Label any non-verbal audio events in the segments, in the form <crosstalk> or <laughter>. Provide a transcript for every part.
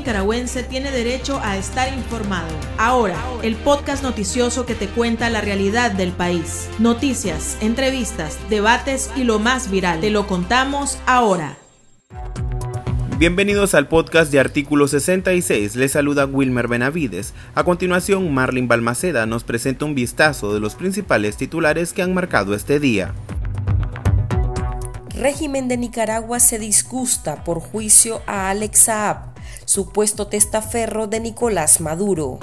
nicaragüense tiene derecho a estar informado. Ahora, el podcast noticioso que te cuenta la realidad del país. Noticias, entrevistas, debates y lo más viral. Te lo contamos ahora. Bienvenidos al podcast de Artículo 66. Les saluda Wilmer Benavides. A continuación, Marlin Balmaceda nos presenta un vistazo de los principales titulares que han marcado este día. Régimen de Nicaragua se disgusta por juicio a Alex Saab, supuesto testaferro de Nicolás Maduro.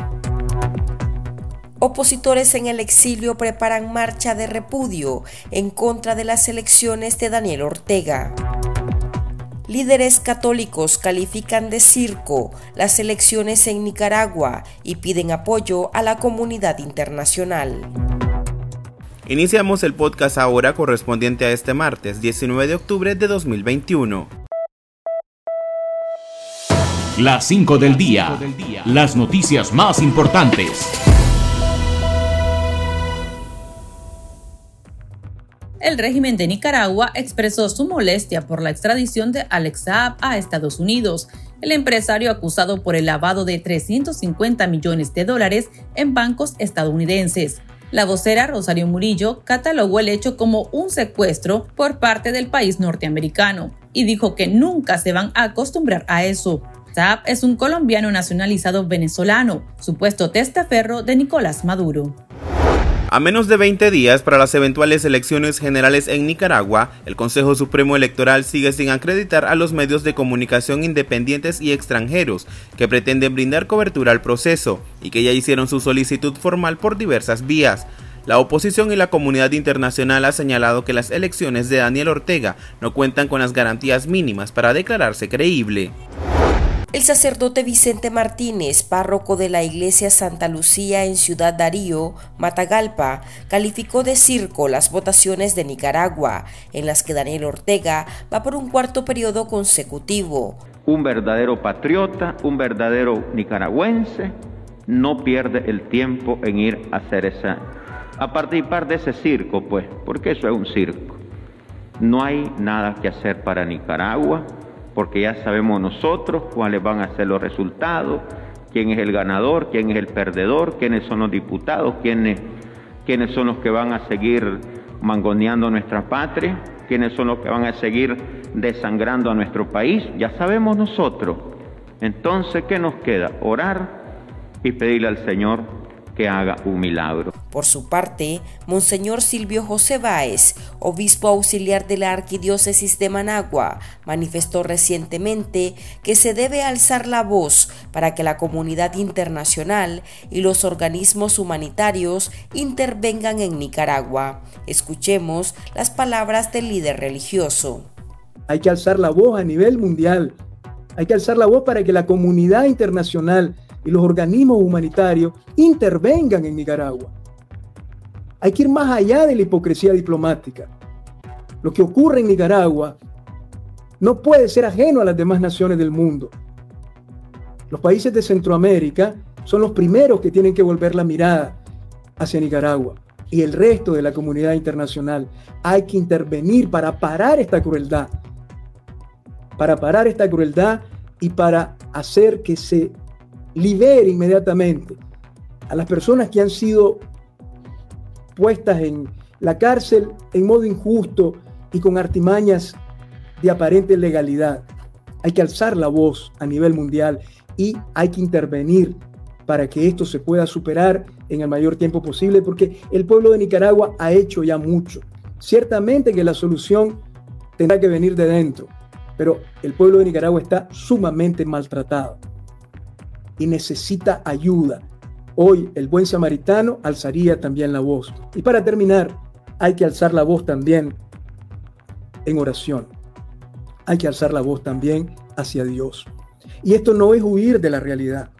Opositores en el exilio preparan marcha de repudio en contra de las elecciones de Daniel Ortega. Líderes católicos califican de circo las elecciones en Nicaragua y piden apoyo a la comunidad internacional. Iniciamos el podcast ahora correspondiente a este martes 19 de octubre de 2021. Las 5 del día. Las noticias más importantes. El régimen de Nicaragua expresó su molestia por la extradición de Alex Saab a Estados Unidos, el empresario acusado por el lavado de 350 millones de dólares en bancos estadounidenses. La vocera Rosario Murillo catalogó el hecho como un secuestro por parte del país norteamericano y dijo que nunca se van a acostumbrar a eso. Es un colombiano nacionalizado venezolano, supuesto testaferro de Nicolás Maduro. A menos de 20 días para las eventuales elecciones generales en Nicaragua, el Consejo Supremo Electoral sigue sin acreditar a los medios de comunicación independientes y extranjeros que pretenden brindar cobertura al proceso y que ya hicieron su solicitud formal por diversas vías. La oposición y la comunidad internacional ha señalado que las elecciones de Daniel Ortega no cuentan con las garantías mínimas para declararse creíble. El sacerdote Vicente Martínez, párroco de la iglesia Santa Lucía en Ciudad Darío, Matagalpa, calificó de circo las votaciones de Nicaragua, en las que Daniel Ortega va por un cuarto periodo consecutivo. Un verdadero patriota, un verdadero nicaragüense, no pierde el tiempo en ir a hacer esa, a participar de ese circo, pues, porque eso es un circo. No hay nada que hacer para Nicaragua porque ya sabemos nosotros cuáles van a ser los resultados, quién es el ganador, quién es el perdedor, quiénes son los diputados, quiénes, quiénes son los que van a seguir mangoneando nuestra patria, quiénes son los que van a seguir desangrando a nuestro país, ya sabemos nosotros. Entonces, ¿qué nos queda? Orar y pedirle al Señor que haga un milagro. Por su parte, Monseñor Silvio José Báez, obispo auxiliar de la Arquidiócesis de Managua, manifestó recientemente que se debe alzar la voz para que la comunidad internacional y los organismos humanitarios intervengan en Nicaragua. Escuchemos las palabras del líder religioso. Hay que alzar la voz a nivel mundial. Hay que alzar la voz para que la comunidad internacional y los organismos humanitarios intervengan en Nicaragua. Hay que ir más allá de la hipocresía diplomática. Lo que ocurre en Nicaragua no puede ser ajeno a las demás naciones del mundo. Los países de Centroamérica son los primeros que tienen que volver la mirada hacia Nicaragua y el resto de la comunidad internacional. Hay que intervenir para parar esta crueldad, para parar esta crueldad y para hacer que se libere inmediatamente a las personas que han sido puestas en la cárcel en modo injusto y con artimañas de aparente legalidad. Hay que alzar la voz a nivel mundial y hay que intervenir para que esto se pueda superar en el mayor tiempo posible, porque el pueblo de Nicaragua ha hecho ya mucho. Ciertamente que la solución tendrá que venir de dentro, pero el pueblo de Nicaragua está sumamente maltratado y necesita ayuda. Hoy el buen samaritano alzaría también la voz. Y para terminar, hay que alzar la voz también en oración. Hay que alzar la voz también hacia Dios. Y esto no es huir de la realidad.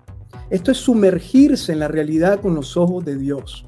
Esto es sumergirse en la realidad con los ojos de Dios.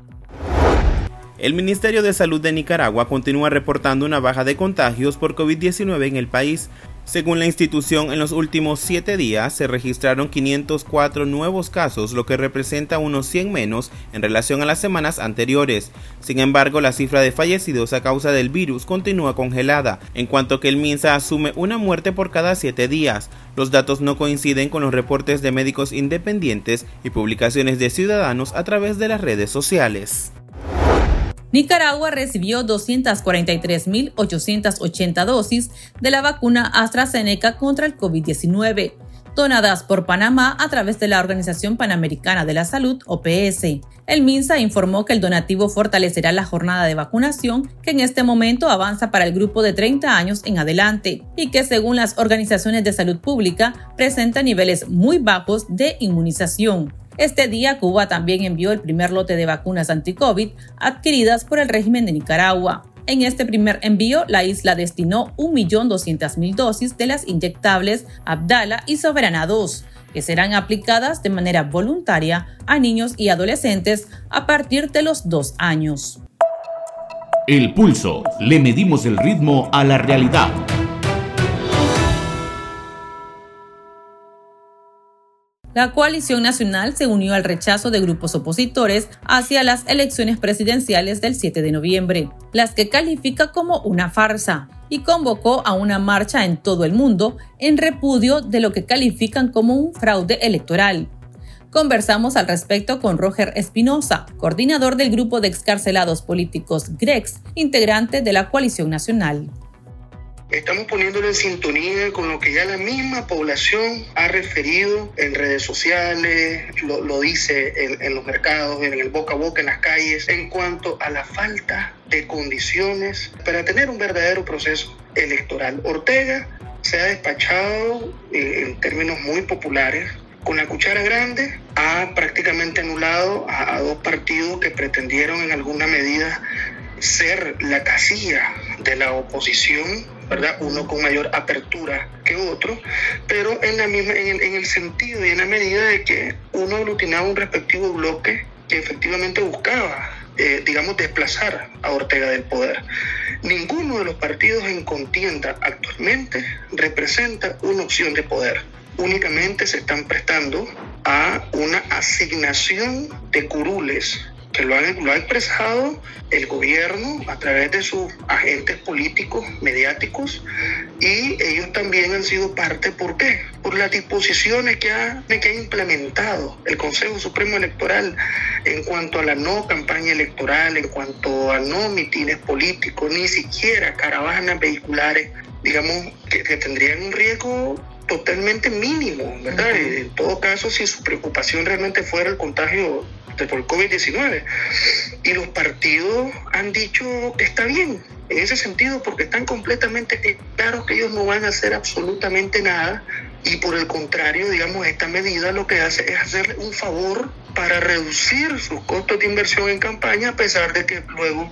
El Ministerio de Salud de Nicaragua continúa reportando una baja de contagios por COVID-19 en el país, Según la institución, en los últimos siete días se registraron 504 nuevos casos, lo que representa unos 100 menos en relación a las semanas anteriores. Sin embargo, la cifra de fallecidos a causa del virus continúa congelada, en cuanto que el MINSA asume una muerte por cada siete días. Los datos no coinciden con los reportes de médicos independientes y publicaciones de ciudadanos a través de las redes sociales. Nicaragua recibió 243.880 dosis de la vacuna AstraZeneca contra el COVID-19, donadas por Panamá a través de la Organización Panamericana de la Salud, OPS. El MINSA informó que el donativo fortalecerá la jornada de vacunación que en este momento avanza para el grupo de 30 años en adelante y que según las organizaciones de salud pública presenta niveles muy bajos de inmunización. Este día Cuba también envió el primer lote de vacunas anti-COVID adquiridas por el régimen de Nicaragua. En este primer envío, la isla destinó 1.200.000 dosis de las inyectables Abdala y Soberana 2, que serán aplicadas de manera voluntaria a niños y adolescentes a partir de los dos años. El pulso. Le medimos el ritmo a la realidad. La coalición nacional se unió al rechazo de grupos opositores hacia las elecciones presidenciales del 7 de noviembre, las que califica como una farsa, y convocó a una marcha en todo el mundo en repudio de lo que califican como un fraude electoral. Conversamos al respecto con Roger Espinosa, coordinador del grupo de excarcelados políticos GREX, integrante de la coalición nacional. Estamos poniéndolo en sintonía con lo que ya la misma población ha referido en redes sociales, lo, dice en, en, los mercados, en el boca a boca, en las calles, en cuanto a la falta de condiciones para tener un verdadero proceso electoral. Ortega se ha despachado eh, en términos muy populares con la cuchara grande ha prácticamente anulado a, a, dos partidos que pretendieron en alguna medida ser la casilla de la oposición ¿verdad? Uno con mayor apertura que otro, pero en, la misma, en, el, en el sentido y en la medida de que uno aglutinaba un respectivo bloque que efectivamente buscaba, eh, digamos, desplazar a Ortega del poder. Ninguno de los partidos en contienda actualmente representa una opción de poder. Únicamente se están prestando a una asignación de curules que lo, lo ha expresado el gobierno a través de sus agentes políticos, mediáticos, y ellos también han sido parte, ¿por qué? Por las disposiciones que ha, que ha implementado el Consejo Supremo Electoral en cuanto a la no campaña electoral, en cuanto a no mitines políticos, ni siquiera caravanas vehiculares, digamos, que, que tendrían un riesgo totalmente mínimo, ¿verdad? En todo caso, si su preocupación realmente fuera el contagio por el COVID-19. Y los partidos han dicho que está bien, en ese sentido, porque están completamente claros que ellos no van a hacer absolutamente nada. Y por el contrario, digamos, esta medida lo que hace es hacerle un favor para reducir sus costos de inversión en campaña, a pesar de que luego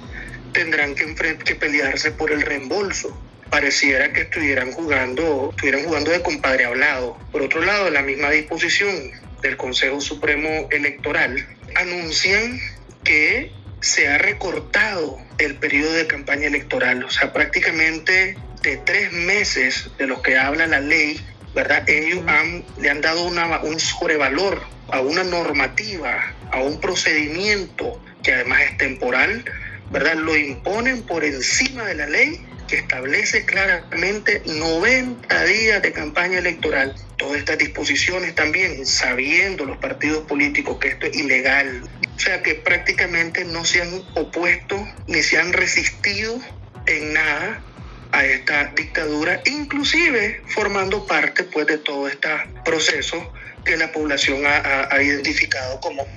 tendrán que, que pelearse por el reembolso pareciera que estuvieran jugando, estuvieran jugando de compadre hablado. Por otro lado, la misma disposición del Consejo Supremo Electoral anuncian que se ha recortado el periodo de campaña electoral, o sea, prácticamente de tres meses de los que habla la ley, ¿verdad? Ellos han, le han dado una, un sobrevalor a una normativa, a un procedimiento que además es temporal, ¿verdad? Lo imponen por encima de la ley que establece claramente 90 días de campaña electoral. Todas estas disposiciones también, sabiendo los partidos políticos que esto es ilegal, o sea que prácticamente no se han opuesto ni se han resistido en nada a esta dictadura, inclusive formando parte pues de todo este proceso que la población ha, identificado como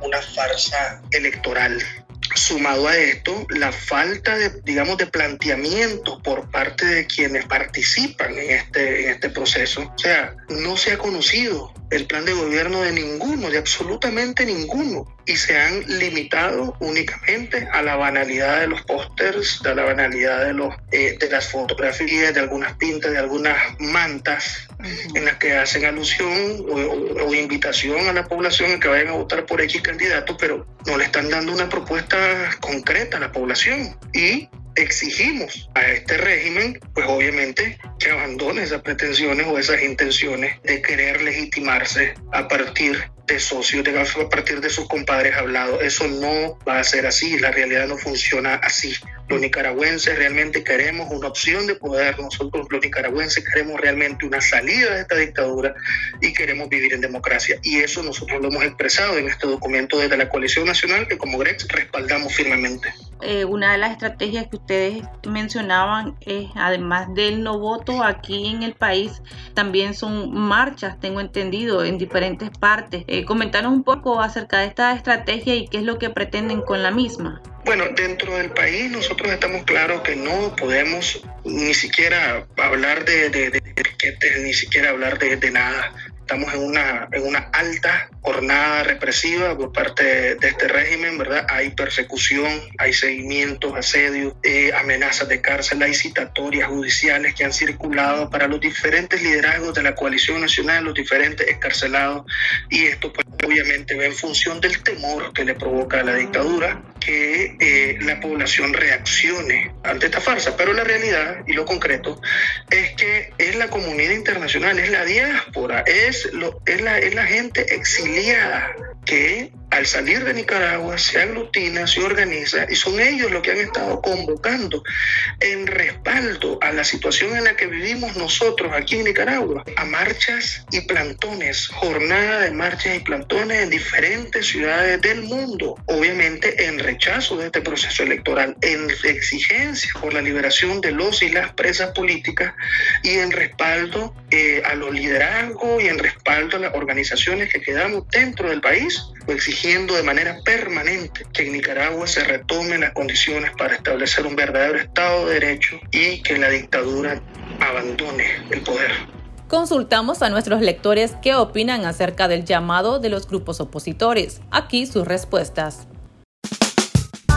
una farsa electoral. Sumado a esto, la falta de, digamos, de planteamiento por parte de quienes participan en este, en este proceso. O sea, no se ha conocido el plan de gobierno de ninguno, de absolutamente ninguno, y se han limitado únicamente a la banalidad de los pósters, a la banalidad de, los, eh, de las fotografías, de algunas pintas, de algunas mantas en las que hacen alusión o, o, invitación a la población a que vayan a votar por X candidato, pero no le están dando una propuesta concreta a la población. Y exigimos a este régimen, pues obviamente que abandone esas pretensiones o esas intenciones de querer legitimarse a partir de socios, de, a partir de sus compadres hablados. Eso no va a ser así, la realidad no funciona así. Los nicaragüenses realmente queremos una opción de poder, nosotros los nicaragüenses queremos realmente una salida de esta dictadura y queremos vivir en democracia. Y eso nosotros lo hemos expresado en este documento desde la coalición nacional que como GREX respaldamos firmemente. Eh, una de las estrategias que ustedes mencionaban es, además del no voto aquí en el país, también son marchas, tengo entendido, en diferentes partes. Eh, un poco acerca de esta estrategia y qué es lo que pretenden con la misma. Bueno, dentro del país nosotros estamos claros que no podemos ni siquiera hablar de, de, ni siquiera hablar de nada estamos en una, en una alta jornada represiva por parte de este régimen, ¿verdad? Hay persecución, hay seguimientos, asedios, eh, amenazas de cárcel, hay citatorias judiciales que han circulado para los diferentes liderazgos de la coalición nacional, los diferentes escarcelados, y esto pues obviamente va en función del temor que le provoca a la dictadura que eh, la población reaccione ante esta farsa. Pero la realidad y lo concreto es que es la comunidad internacional, es la diáspora, es, lo, es, la, es la gente exiliada que al salir de Nicaragua se aglutina, se organiza y son ellos los que han estado convocando en respaldo a la situación en la que vivimos nosotros aquí en Nicaragua, a marchas y plantones, jornada de marchas y plantones en diferentes ciudades del mundo, obviamente en rechazo de este proceso electoral, en exigencia por la liberación de los y las presas políticas y en respaldo eh, a los liderazgos y en respaldo a las organizaciones que quedamos dentro del país, exigiendo de manera permanente que en Nicaragua se retomen las condiciones para establecer un verdadero Estado de Derecho y que la dictadura abandone el poder. Consultamos a nuestros lectores qué opinan acerca del llamado de los grupos opositores. Aquí sus respuestas.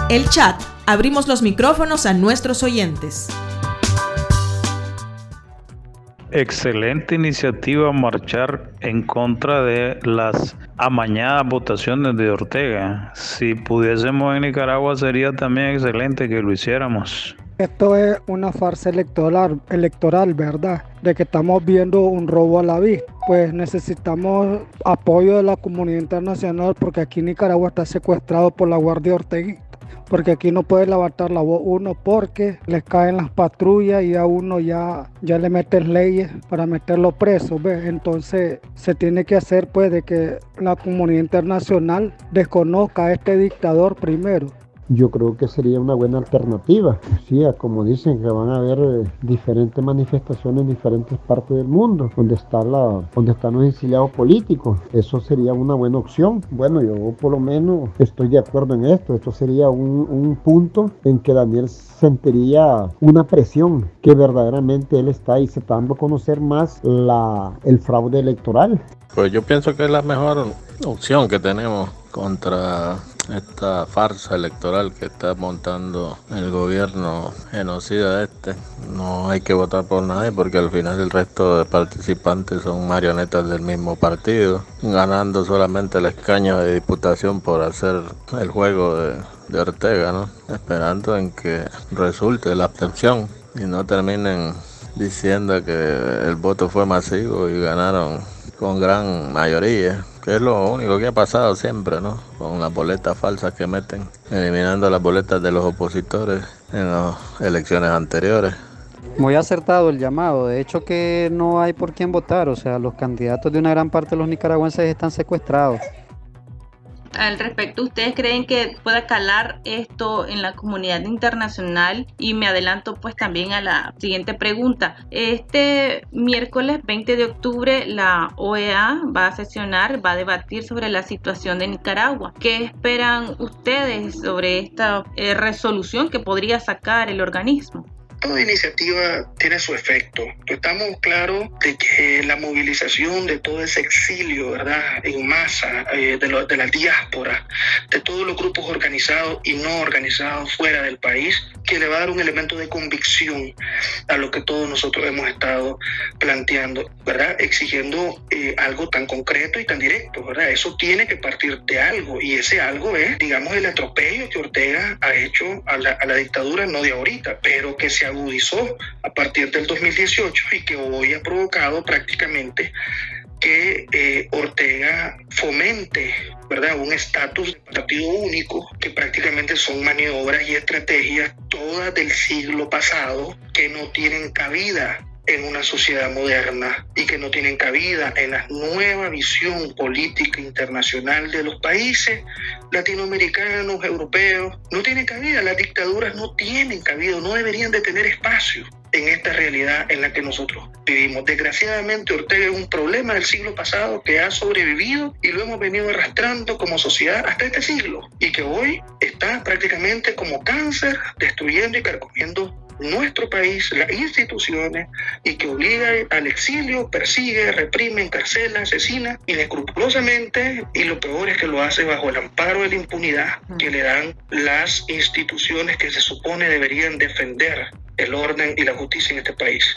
El chat. Abrimos los micrófonos a nuestros oyentes. Excelente iniciativa marchar en contra de las amañadas votaciones de Ortega. Si pudiésemos en Nicaragua sería también excelente que lo hiciéramos. Esto es una farsa electoral, electoral, ¿verdad? De que estamos viendo un robo a la vista. Pues necesitamos apoyo de la comunidad internacional porque aquí Nicaragua está secuestrado por la Guardia Ortega porque aquí no puede levantar la voz uno porque les caen las patrullas y a uno ya, ya le meten leyes para meterlo preso, ¿ves? Entonces se tiene que hacer pues de que la comunidad internacional desconozca a este dictador primero yo creo que sería una buena alternativa. Sí, como dicen que van a haber eh, diferentes manifestaciones en diferentes partes del mundo, donde, está la, donde están los exiliados políticos. Eso sería una buena opción. Bueno, yo por lo menos estoy de acuerdo en esto. Esto sería un, un punto en que Daniel sentiría una presión que verdaderamente él está y se está dando a conocer más la, el fraude electoral. Pues yo pienso que es la mejor opción que tenemos contra esta farsa electoral que está montando el gobierno genocida este. No hay que votar por nadie porque al final el resto de participantes son marionetas del mismo partido, ganando solamente el escaño de diputación por hacer el juego de, de Ortega, ¿no? Esperando en que resulte la abstención y no terminen diciendo que el voto fue masivo y ganaron con gran mayoría es lo único que ha pasado siempre, ¿no? Con las boletas falsas que meten, eliminando las boletas de los opositores en las elecciones anteriores. Muy acertado el llamado, de hecho que no hay por quién votar, o sea, los candidatos de una gran parte de los nicaragüenses están secuestrados al respecto, ¿ustedes creen que pueda calar esto en la comunidad internacional? Y me adelanto pues también a la siguiente pregunta. Este miércoles 20 de octubre la OEA va a sesionar, va a debatir sobre la situación de Nicaragua. ¿Qué esperan ustedes sobre esta eh, resolución que podría sacar el organismo? Toda iniciativa tiene su efecto. Estamos claros de que la movilización de todo ese exilio, ¿verdad? En masa, eh, de, de la diáspora, de todos los grupos organizados y no organizados fuera del país, que le va a dar un elemento de convicción a lo que todos nosotros hemos estado planteando, ¿verdad? Exigiendo eh, algo tan concreto y tan directo, ¿verdad? Eso tiene que partir de algo y ese algo es, digamos, el atropello que Ortega ha hecho a la, a la dictadura, no de ahorita, pero que se agudizó a partir del 2018 y que hoy ha provocado prácticamente que eh, Ortega fomente ¿verdad? un estatus de partido único, que prácticamente son maniobras y estrategias todas del siglo pasado que no tienen cabida en una sociedad moderna y que no tienen cabida en la nueva visión política internacional de los países latinoamericanos, europeos. No tienen cabida, las dictaduras no tienen cabida, no deberían de tener espacio en esta realidad en la que nosotros vivimos. Desgraciadamente Ortega es un problema del siglo pasado que ha sobrevivido y lo hemos venido arrastrando como sociedad hasta este siglo y que hoy está prácticamente como cáncer destruyendo y carcomiendo nuestro país, las instituciones, y que obliga al exilio, persigue, reprime, encarcela, asesina inescrupulosamente, y lo peor es que lo hace bajo el amparo de la impunidad que le dan las instituciones que se supone deberían defender el orden y la justicia en este país.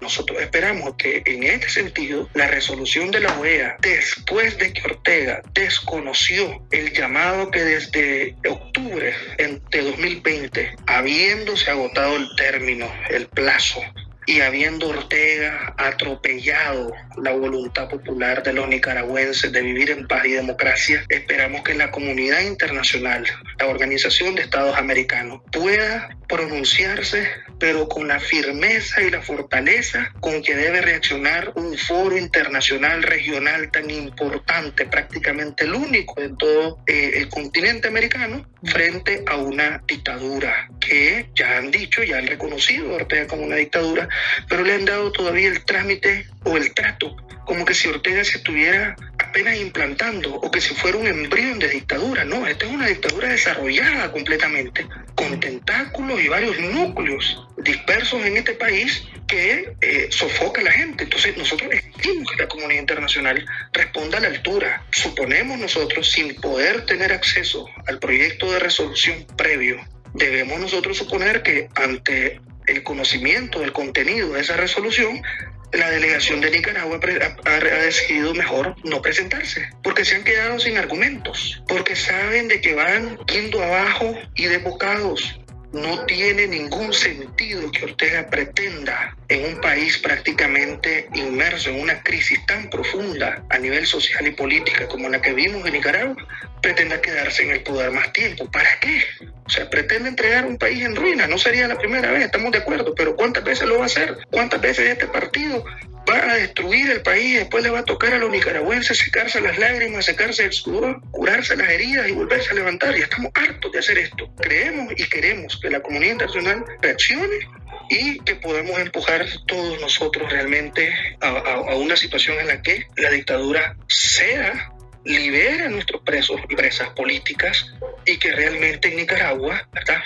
Nosotros esperamos que en este sentido la resolución de la OEA, después de que Ortega desconoció el llamado que desde octubre de 2020, habiéndose agotado el término, el plazo y habiendo Ortega atropellado la voluntad popular de los nicaragüenses de vivir en paz y democracia, esperamos que la comunidad internacional, la Organización de Estados Americanos, pueda pronunciarse, pero con la firmeza y la fortaleza con que debe reaccionar un foro internacional regional tan importante, prácticamente el único en todo eh, el continente americano, frente a una dictadura que ya han dicho, ya han reconocido a Ortega como una dictadura, pero le han dado todavía el trámite o el trato como que si Ortega se estuviera apenas implantando o que si fuera un embrión de dictadura. No, esta es una dictadura desarrollada completamente, con tentáculos y varios núcleos dispersos en este país que eh, sofoca a la gente. Entonces nosotros exigimos que la comunidad internacional responda a la altura. Suponemos nosotros, sin poder tener acceso al proyecto de resolución previo, debemos nosotros suponer que ante el conocimiento del contenido de esa resolución, la delegación de Nicaragua ha, decidido mejor no presentarse, porque se han quedado sin argumentos, porque saben de que van yendo abajo y desbocados. No tiene ningún sentido que Ortega pretenda en un país prácticamente inmerso en una crisis tan profunda a nivel social y política como la que vimos en Nicaragua, pretenda quedarse en el poder más tiempo. ¿Para qué? O sea, pretende entregar un país en ruina. No sería la primera vez, estamos de acuerdo, pero ¿cuántas veces lo va a hacer? ¿Cuántas veces este partido va a destruir el país? Después le va a tocar a los nicaragüenses secarse las lágrimas, secarse el sudor, curarse las heridas y volverse a levantar. Y estamos hartos de hacer esto. Creemos queremos que la comunidad internacional reaccione y que podamos empujar todos nosotros realmente a, a, una situación en la que la dictadura sea libera a nuestros presos y presas políticas y que realmente en Nicaragua, ¿verdad?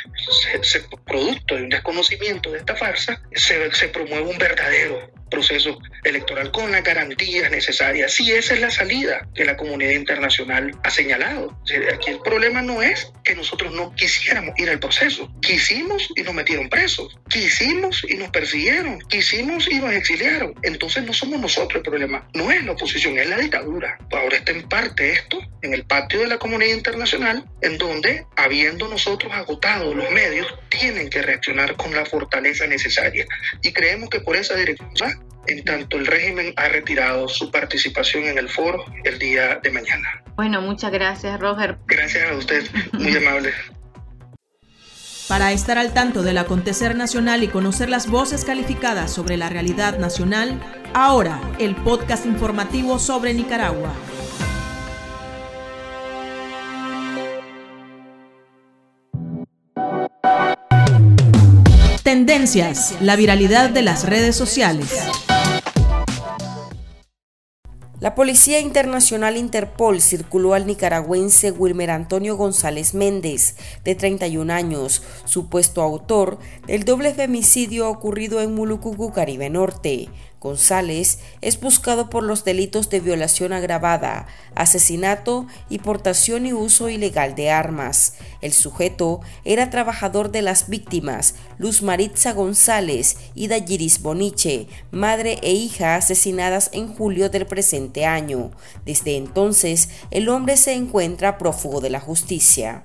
Se, producto de un desconocimiento de esta farsa, se, se un verdadero proceso electoral con las garantías necesarias. Sí, esa es la salida que la comunidad internacional ha señalado. Aquí el problema no es que nosotros no quisiéramos ir al proceso. Quisimos y nos metieron presos. Quisimos y nos persiguieron. Quisimos y nos exiliaron. Entonces no somos nosotros el problema. No es la oposición, es la dictadura. Ahora está en parte esto en el patio de la comunidad internacional, en donde, habiendo nosotros agotado los medios, tienen que reaccionar con la fortaleza necesaria. Y creemos que por esa dirección en tanto el régimen ha retirado su participación en el foro el día de mañana. Bueno, muchas gracias, Roger. Gracias a usted, muy <laughs> amable. Para estar al tanto del acontecer nacional y conocer las voces calificadas sobre la realidad nacional, ahora el podcast informativo sobre Nicaragua. Tendencias, la viralidad de las redes sociales. La Policía Internacional Interpol circuló al nicaragüense Wilmer Antonio González Méndez, de 31 años, supuesto autor del doble femicidio ocurrido en Mulucucu, Caribe Norte. González es buscado por los delitos de violación agravada, asesinato y portación y uso ilegal de armas. El sujeto era trabajador de las víctimas, Luz Maritza González y Dayiris Boniche, madre e hija asesinadas en julio del presente año. Desde entonces, el hombre se encuentra prófugo de la justicia.